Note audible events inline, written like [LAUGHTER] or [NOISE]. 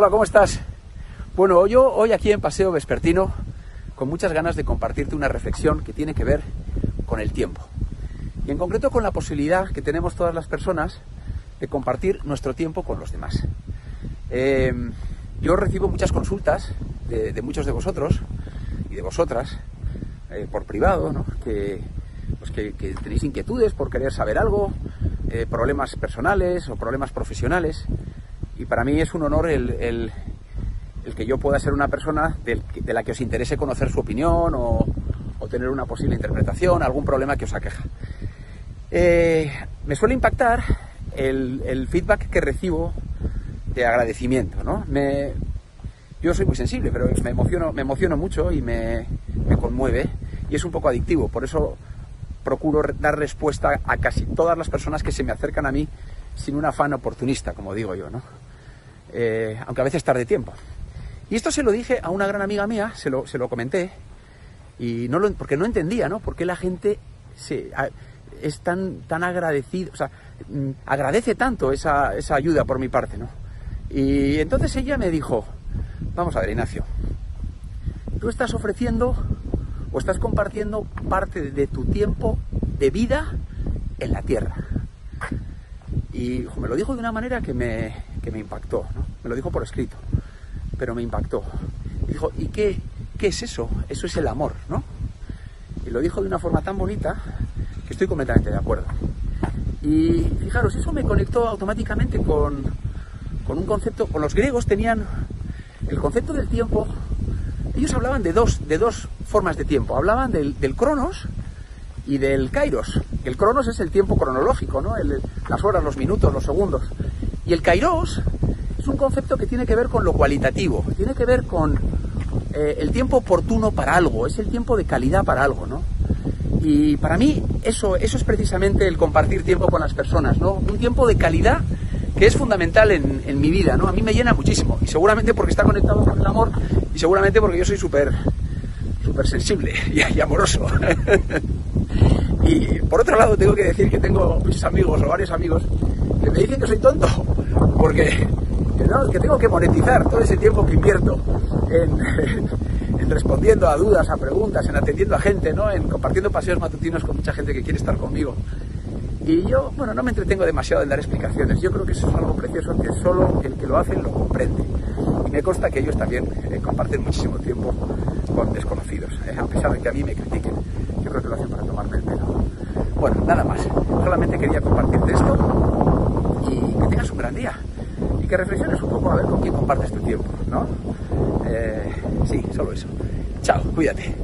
Hola, ¿cómo estás? Bueno, yo hoy aquí en Paseo Vespertino con muchas ganas de compartirte una reflexión que tiene que ver con el tiempo. Y en concreto con la posibilidad que tenemos todas las personas de compartir nuestro tiempo con los demás. Eh, yo recibo muchas consultas de, muchos de vosotros y de vosotras eh, por privado, ¿no? que, pues que, tenéis inquietudes por querer saber algo, eh, problemas personales o problemas profesionales. Y para mí es un honor el, que yo pueda ser una persona de, la que os interese conocer su opinión o, tener una posible interpretación, algún problema que os aqueja. Eh, me suele impactar el, feedback que recibo de agradecimiento, ¿no? Yo soy muy sensible, pero me emociono, me emociono mucho y me, me conmueve y es un poco adictivo. Por eso procuro dar respuesta a casi todas las personas que se me acercan a mí sin un afán oportunista, como digo yo, ¿no? Eh, aunque a veces tarde tiempo. Y esto se lo dije a una gran amiga mía, se lo, se lo comenté, y no lo, porque no entendía, ¿no? Por qué la gente se, es tan, tan agradecido, o sea, mm, agradece tanto esa, esa ayuda por mi parte, ¿no? Y entonces ella me dijo, vamos a ver, Ignacio, tú estás ofreciendo o estás compartiendo parte de tu tiempo de vida en la tierra. Y me lo dijo de una manera que me, me impactó, ¿no? me lo dijo por escrito, pero me impactó. Dijo, ¿y qué, qué es eso? Eso es el amor, ¿no? Y lo dijo de una forma tan bonita que estoy completamente de acuerdo. Y fijaros, eso me conectó automáticamente con, con un concepto, con los griegos tenían el concepto del tiempo, ellos hablaban de dos, de dos formas de tiempo. Hablaban del, cronos y del kairos. El cronos es el tiempo cronológico, ¿no? las horas, los minutos, los segundos. Y el kairos es un concepto que tiene que ver con lo cualitativo, tiene que ver con eh, el tiempo oportuno para algo, es el tiempo de calidad para algo, ¿no? Y para mí eso, eso es precisamente el compartir tiempo con las personas, ¿no? Un tiempo de calidad que es fundamental en, en mi vida, ¿no? A mí me llena muchísimo y seguramente porque está conectado con el amor y seguramente porque yo soy súper súper sensible y, amoroso. [LAUGHS] y por otro lado tengo que decir que tengo muchos amigos o varios amigos que me dicen que soy tonto, porque que tengo que monetizar todo ese tiempo que invierto [LAUGHS] en, respondiendo a dudas, a preguntas, en atendiendo a gente, ¿no? en compartiendo paseos matutinos con mucha gente que quiere estar conmigo. Y yo, bueno, no me entretengo demasiado en dar explicaciones. Yo creo que eso es algo precioso que solo el que lo hace lo comprende. Y me consta que ellos también eh, comparten muchísimo tiempo con desconocidos, eh, a pesar de que a mí me critiquen. Yo creo que lo hacen para tomarme el pelo. Bueno, nada más. Solamente quería compartirte esto y que tengas un gran día. Y que reflexiones un poco a ver con quién compartes tu tiempo, ¿no? Eh, sí, solo eso. Chao, cuídate.